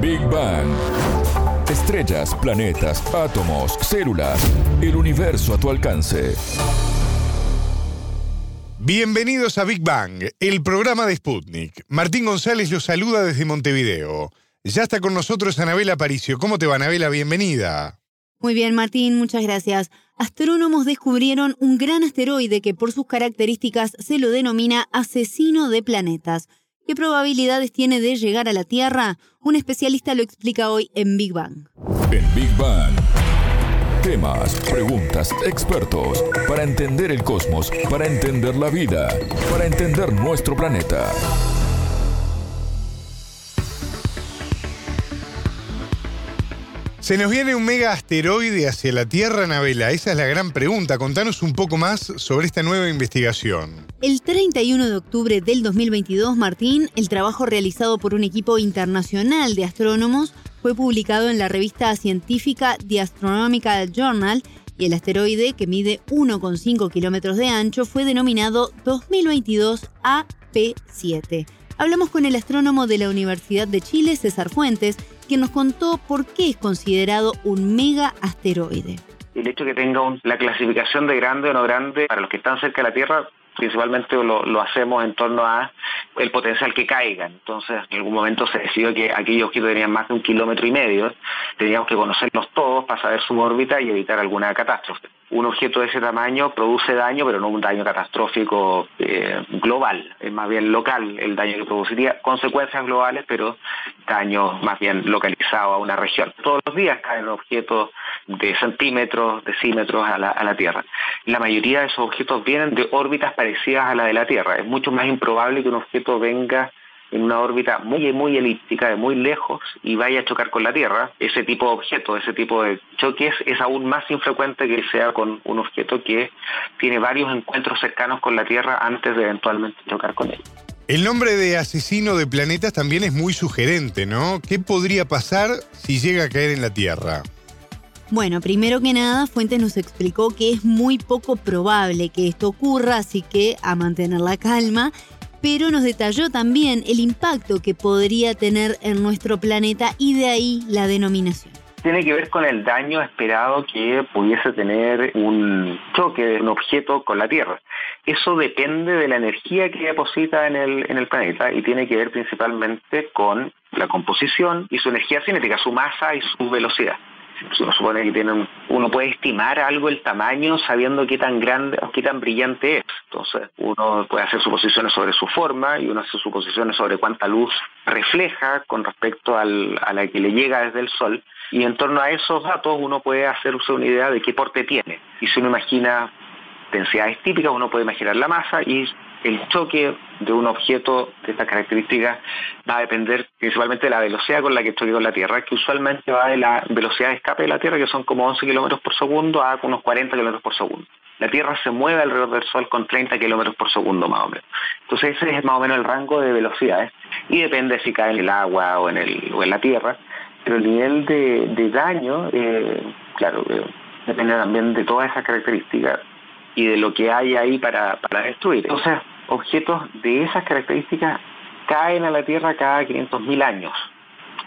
Big Bang. Estrellas, planetas, átomos, células, el universo a tu alcance. Bienvenidos a Big Bang, el programa de Sputnik. Martín González los saluda desde Montevideo. Ya está con nosotros Anabela Paricio. ¿Cómo te va, Anabela? Bienvenida. Muy bien, Martín, muchas gracias. Astrónomos descubrieron un gran asteroide que por sus características se lo denomina asesino de planetas. ¿Qué probabilidades tiene de llegar a la Tierra? Un especialista lo explica hoy en Big Bang. En Big Bang. Temas, preguntas, expertos, para entender el cosmos, para entender la vida, para entender nuestro planeta. Se nos viene un mega asteroide hacia la Tierra, Anabela. Esa es la gran pregunta. Contanos un poco más sobre esta nueva investigación. El 31 de octubre del 2022, Martín, el trabajo realizado por un equipo internacional de astrónomos fue publicado en la revista científica The Astronomical Journal y el asteroide, que mide 1,5 kilómetros de ancho, fue denominado 2022 AP7. Hablamos con el astrónomo de la Universidad de Chile, César Fuentes, quien nos contó por qué es considerado un mega asteroide. El hecho de que tenga la clasificación de grande o no grande para los que están cerca de la Tierra principalmente lo, hacemos en torno a el potencial que caiga. Entonces, en algún momento se decidió que aquellos objetos tenían más de un kilómetro y medio, teníamos que conocerlos todos para saber su órbita y evitar alguna catástrofe. Un objeto de ese tamaño produce daño, pero no un daño catastrófico eh, global, es más bien local el daño que produciría, consecuencias globales, pero daño más bien localizado a una región. Todos los días caen objetos de centímetros, decímetros a la, a la Tierra. La mayoría de esos objetos vienen de órbitas parecidas a la de la Tierra. Es mucho más improbable que un objeto venga en una órbita muy, muy elíptica, de muy lejos, y vaya a chocar con la Tierra, ese tipo de objeto, ese tipo de choques es aún más infrecuente que sea con un objeto que tiene varios encuentros cercanos con la Tierra antes de eventualmente chocar con él. El nombre de asesino de planetas también es muy sugerente, ¿no? ¿Qué podría pasar si llega a caer en la Tierra? Bueno, primero que nada, Fuentes nos explicó que es muy poco probable que esto ocurra, así que a mantener la calma pero nos detalló también el impacto que podría tener en nuestro planeta y de ahí la denominación tiene que ver con el daño esperado que pudiese tener un choque de un objeto con la Tierra. Eso depende de la energía que deposita en el, en el planeta y tiene que ver principalmente con la composición y su energía cinética, su masa y su velocidad uno supone que tienen, uno puede estimar algo el tamaño sabiendo qué tan grande o qué tan brillante es. Entonces, uno puede hacer suposiciones sobre su forma y uno hace suposiciones sobre cuánta luz refleja con respecto al, a la que le llega desde el sol. Y en torno a esos datos uno puede hacerse una idea de qué porte tiene. Y si uno imagina densidades típicas, uno puede imaginar la masa y el choque de un objeto de estas características va a depender principalmente de la velocidad con la que choque con la Tierra, que usualmente va de la velocidad de escape de la Tierra, que son como 11 kilómetros por segundo, a unos 40 kilómetros por segundo. La Tierra se mueve alrededor del Sol con 30 kilómetros por segundo más o menos. Entonces ese es más o menos el rango de velocidades y depende si cae en el agua o en, el, o en la Tierra, pero el nivel de, daño, eh, claro, eh, depende también de todas esas características y de lo que hay ahí para, para destruir. Entonces, objetos de esas características caen a la Tierra cada 500.000 años.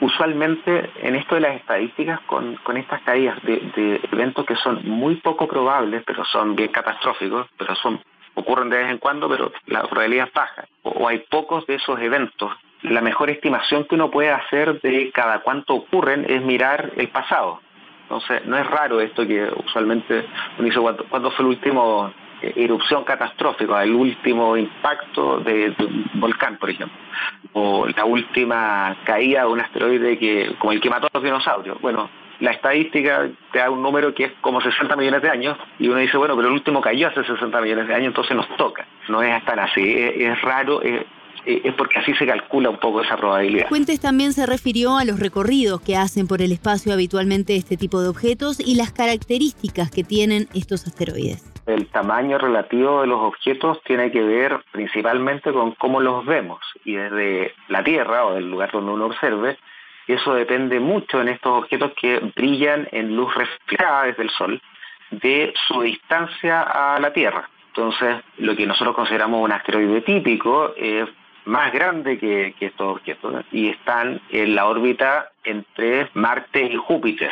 Usualmente en esto de las estadísticas, con, con estas caídas de, eventos que son muy poco probables, pero son bien catastróficos, pero son ocurren de vez en cuando, pero la probabilidad es baja, o, hay pocos de esos eventos. La mejor estimación que uno puede hacer de cada cuánto ocurren es mirar el pasado. Entonces, no es raro esto que usualmente uno dice, ¿cuándo, fue el último eh, erupción catastrófica, el último impacto de, un volcán, por ejemplo, o la última caída de un asteroide que como el que mató a los dinosaurios. Bueno, la estadística te da un número que es como 60 millones de años y uno dice, bueno, pero el último cayó hace 60 millones de años, entonces nos toca. No es tan así, es, raro, eh, es porque así se calcula un poco esa probabilidad. Fuentes también se refirió a los recorridos que hacen por el espacio habitualmente este tipo de objetos y las características que tienen estos asteroides. El tamaño relativo de los objetos tiene que ver principalmente con cómo los vemos y desde la Tierra o del lugar donde uno observe, eso depende mucho en estos objetos que brillan en luz reflejada desde el Sol de su distancia a la Tierra. Entonces, lo que nosotros consideramos un asteroide típico es más grande que, estos objetos y están en la órbita entre Marte y Júpiter.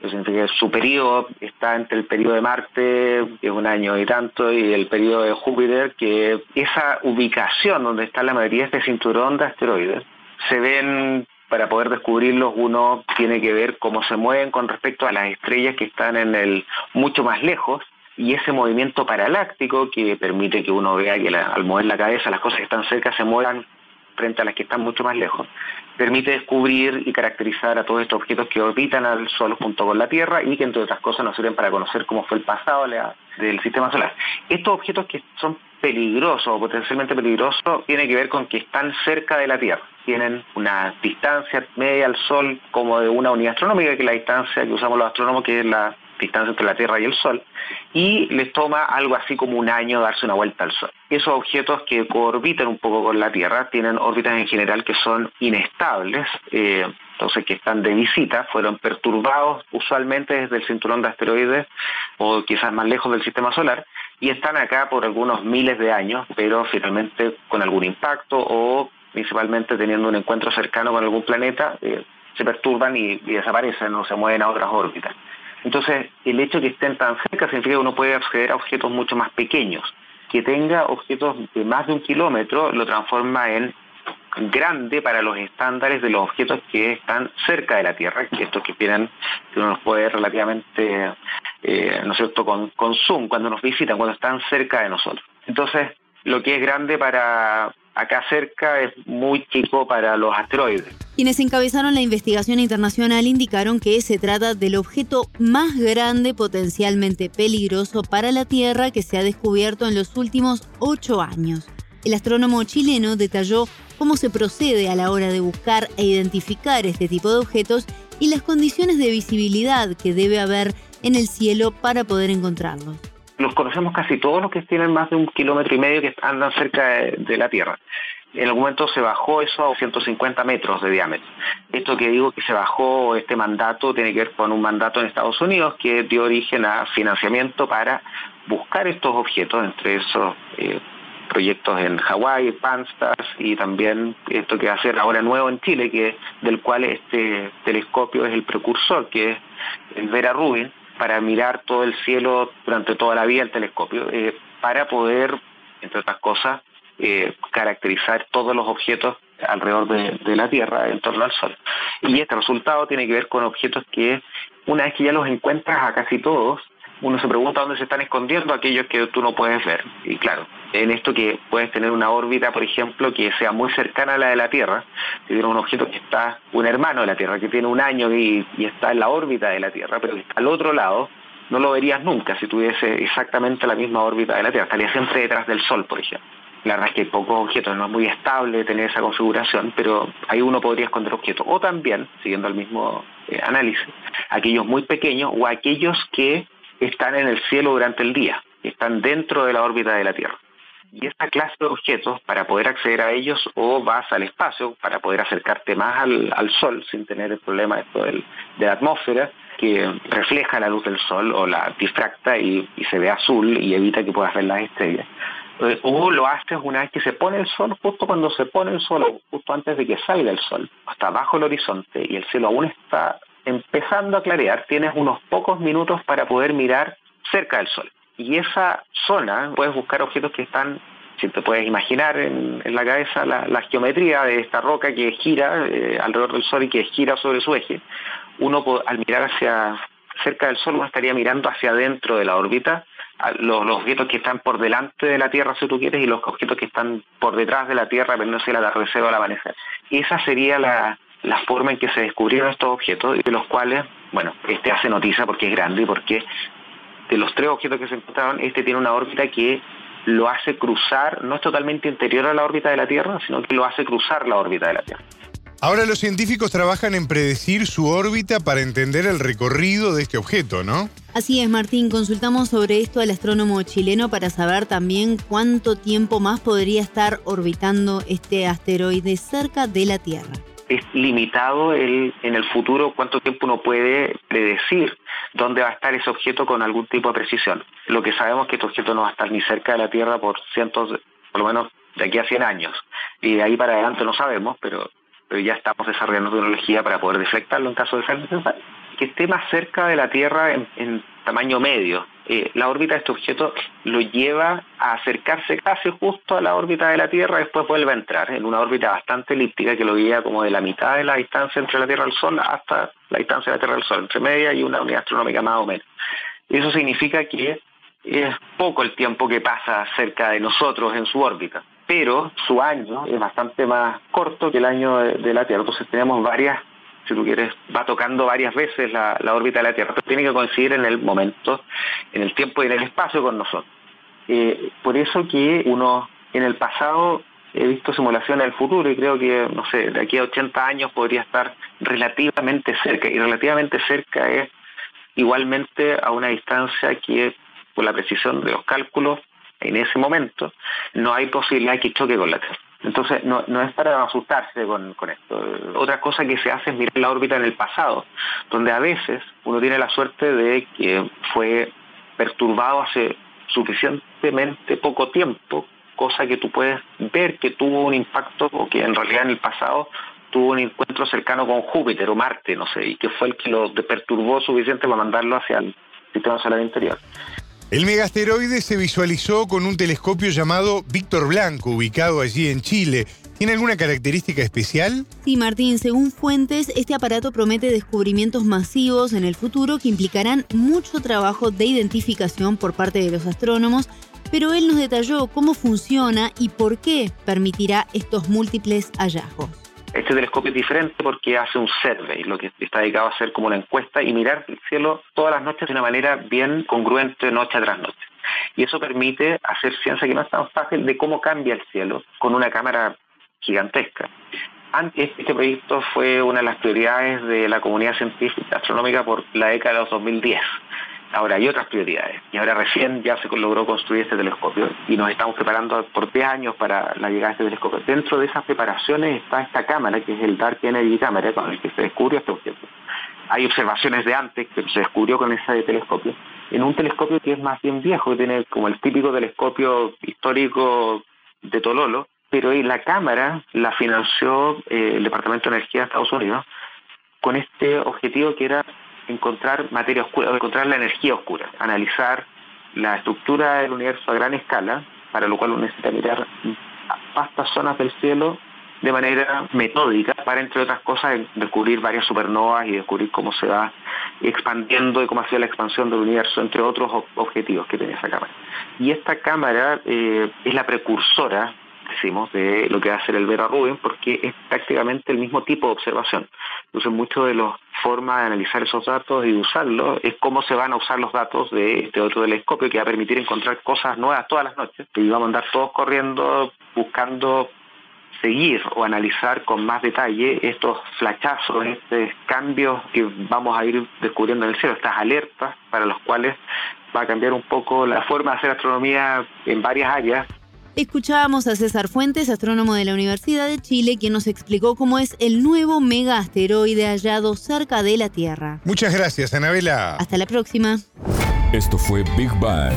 Eso significa que su periodo está entre el periodo de Marte, que es un año y tanto, y el periodo de Júpiter, que esa ubicación donde está la mayoría de este cinturón de asteroides, se ven para poder descubrirlos uno tiene que ver cómo se mueven con respecto a las estrellas que están en el mucho más lejos y ese movimiento paraláctico que permite que uno vea que al mover la cabeza las cosas que están cerca se muevan frente a las que están mucho más lejos, permite descubrir y caracterizar a todos estos objetos que orbitan al Sol junto con la Tierra y que entre otras cosas nos sirven para conocer cómo fue el pasado del sistema solar. Estos objetos que son peligrosos o potencialmente peligrosos tiene que ver con que están cerca de la Tierra. Tienen una distancia media al Sol como de una unidad astronómica, que es la distancia que usamos los astrónomos, que es la distancia entre la Tierra y el Sol, y les toma algo así como un año darse una vuelta al Sol. Esos objetos que orbitan un poco con la Tierra tienen órbitas en general que son inestables, eh, entonces que están de visita, fueron perturbados usualmente desde el cinturón de asteroides o quizás más lejos del sistema solar, y están acá por algunos miles de años, pero finalmente con algún impacto o principalmente teniendo un encuentro cercano con algún planeta, eh, se perturban y, desaparecen o se mueven a otras órbitas. Entonces, el hecho de que estén tan cerca significa que uno puede acceder a objetos mucho más pequeños. Que tenga objetos de más de un kilómetro lo transforma en grande para los estándares de los objetos que están cerca de la Tierra, que estos que tienen, que uno los puede ver relativamente, eh, ¿no es cierto?, con, con zoom, cuando nos visitan, cuando están cerca de nosotros. Entonces, lo que es grande para acá cerca es muy chico para los asteroides. Quienes encabezaron la investigación internacional indicaron que se trata del objeto más grande potencialmente peligroso para la Tierra que se ha descubierto en los últimos ocho años. El astrónomo chileno detalló cómo se procede a la hora de buscar e identificar este tipo de objetos y las condiciones de visibilidad que debe haber en el cielo para poder encontrarlos los conocemos casi todos los que tienen más de un kilómetro y medio que andan cerca de, la Tierra. En algún momento se bajó eso a 150 metros de diámetro. Esto que digo que se bajó este mandato tiene que ver con un mandato en Estados Unidos que dio origen a financiamiento para buscar estos objetos, entre esos eh, proyectos en Hawái, Panstas y también esto que va a ser ahora nuevo en Chile, que del cual este telescopio es el precursor, que es el Vera Rubin, para mirar todo el cielo durante toda la vida el telescopio, eh, para poder, entre otras cosas, eh, caracterizar todos los objetos alrededor de, la Tierra en torno al Sol. Y este resultado tiene que ver con objetos que una vez que ya los encuentras a casi todos, uno se pregunta dónde se están escondiendo aquellos que tú no puedes ver. Y claro, en esto que puedes tener una órbita, por ejemplo, que sea muy cercana a la de la Tierra, si tiene un objeto que está, un hermano de la Tierra, que tiene un año y, está en la órbita de la Tierra, pero que está al otro lado, no lo verías nunca si tuviese exactamente la misma órbita de la Tierra, estaría siempre detrás del Sol, por ejemplo. La verdad es que hay pocos objetos, no es muy estable tener esa configuración, pero ahí uno podría esconder objetos. O también, siguiendo el mismo eh, análisis, aquellos muy pequeños o aquellos que están en el cielo durante el día, están dentro de la órbita de la Tierra. Y esta clase de objetos, para poder acceder a ellos, o vas al espacio para poder acercarte más al, Sol sin tener el problema esto del, de la atmósfera, que refleja la luz del Sol o la difracta y, se ve azul y evita que puedas ver las estrellas. O lo haces una vez que se pone el sol, justo cuando se pone el sol, justo antes de que salga el sol, hasta bajo el horizonte y el cielo aún está empezando a clarear, tienes unos pocos minutos para poder mirar cerca del Sol. Y esa zona, puedes buscar objetos que están, si te puedes imaginar en, la cabeza la, geometría de esta roca que gira eh, alrededor del Sol y que gira sobre su eje, uno al mirar hacia cerca del Sol, estaría mirando hacia adentro de la órbita, los, objetos que están por delante de la Tierra, si tú quieres, y los objetos que están por detrás de la Tierra, sé, el atardecer o el amanecer. Esa sería la, la forma en que se descubrieron estos objetos y de los cuales, bueno, este hace noticia porque es grande y porque de los tres objetos que se encontraron, este tiene una órbita que lo hace cruzar, no es totalmente interior a la órbita de la Tierra, sino que lo hace cruzar la órbita de la Tierra. Ahora los científicos trabajan en predecir su órbita para entender el recorrido de este objeto, ¿no? Así es, Martín. Consultamos sobre esto al astrónomo chileno para saber también cuánto tiempo más podría estar orbitando este asteroide cerca de la Tierra es limitado el, en el futuro cuánto tiempo uno puede predecir dónde va a estar ese objeto con algún tipo de precisión. Lo que sabemos es que este objeto no va a estar ni cerca de la Tierra por cientos, por lo menos de aquí a 100 años. Y de ahí para adelante no sabemos, pero, pero ya estamos desarrollando tecnología para poder deflectarlo en caso de ser necesario. Que esté más cerca de la Tierra en, tamaño medio. Eh, la órbita de este objeto lo lleva a acercarse casi justo a la órbita de la Tierra, después vuelve a entrar en una órbita bastante elíptica que lo guía como de la mitad de la distancia entre la Tierra y el Sol hasta la distancia de la Tierra el Sol, entre media y una unidad astronómica más o menos. Eso significa que es poco el tiempo que pasa cerca de nosotros en su órbita, pero su año es bastante más corto que el año de, la Tierra. Entonces tenemos varias, si tú quieres, va tocando varias veces la, órbita de la Tierra, tiene que coincidir en el momento, en el tiempo y en el espacio con nosotros. Eh, por eso que uno en el pasado he visto simulaciones del futuro y creo que, no sé, de aquí a 80 años podría estar relativamente cerca. Y relativamente cerca es igualmente a una distancia que por la precisión de los cálculos en ese momento no hay posibilidad que choque con la Tierra. Entonces, no, es para asustarse con, esto. Otra cosa que se hace es mirar la órbita en el pasado, donde a veces uno tiene la suerte de que fue perturbado hace suficientemente poco tiempo, cosa que tú puedes ver que tuvo un impacto o que en realidad en el pasado tuvo un encuentro cercano con Júpiter o Marte, no sé, y que fue el que lo perturbó suficiente para mandarlo hacia el sistema solar interior. El megasteroide se visualizó con un telescopio llamado Víctor Blanco, ubicado allí en Chile. ¿Tiene alguna característica especial? Sí, Martín, según fuentes, este aparato promete descubrimientos masivos en el futuro que implicarán mucho trabajo de identificación por parte de los astrónomos, pero él nos detalló cómo funciona y por qué permitirá estos múltiples hallazgos. Este telescopio es diferente porque hace un survey, lo que está dedicado a hacer como una encuesta y mirar el cielo todas las noches de una manera bien congruente noche tras noche. Y eso permite hacer ciencia que no es tan fácil de cómo cambia el cielo con una cámara gigantesca. Antes, este proyecto fue una de las prioridades de la comunidad científica astronómica por la década de los 2010. Ahora hay otras prioridades y ahora recién ya se logró construir este telescopio y nos estamos preparando por 10 años para la llegada de este telescopio. Dentro de esas preparaciones está esta cámara que es el Dark Energy Camera con el que se descubrió este objeto. Hay observaciones de antes que se descubrió con ese telescopio. En un telescopio que es más bien viejo, que tiene como el típico telescopio histórico de Tololo, pero la cámara la financió eh, el Departamento de Energía de Estados Unidos con este objetivo que era encontrar materia oscura, encontrar la energía oscura, analizar la estructura del universo a gran escala, para lo cual uno necesita mirar vastas zonas del cielo de manera metódica para, entre otras cosas, descubrir varias supernovas y descubrir cómo se va expandiendo y cómo ha sido la expansión del universo, entre otros objetivos que tiene esa cámara. Y esta cámara eh, es la precursora decimos, de lo que va a hacer el Vera Rubin, porque es prácticamente el mismo tipo de observación. Entonces, mucho de la forma de analizar esos datos y usarlos es cómo se van a usar los datos de este otro telescopio que va a permitir encontrar cosas nuevas todas las noches. Y vamos a andar todos corriendo buscando seguir o analizar con más detalle estos flachazos, estos cambios que vamos a ir descubriendo en el cielo, estas alertas para los cuales va a cambiar un poco la forma de hacer astronomía en varias áreas Escuchábamos a César Fuentes, astrónomo de la Universidad de Chile, quien nos explicó cómo es el nuevo mega asteroide hallado cerca de la Tierra. Muchas gracias, Anabela. Hasta la próxima. Esto fue Big Bang.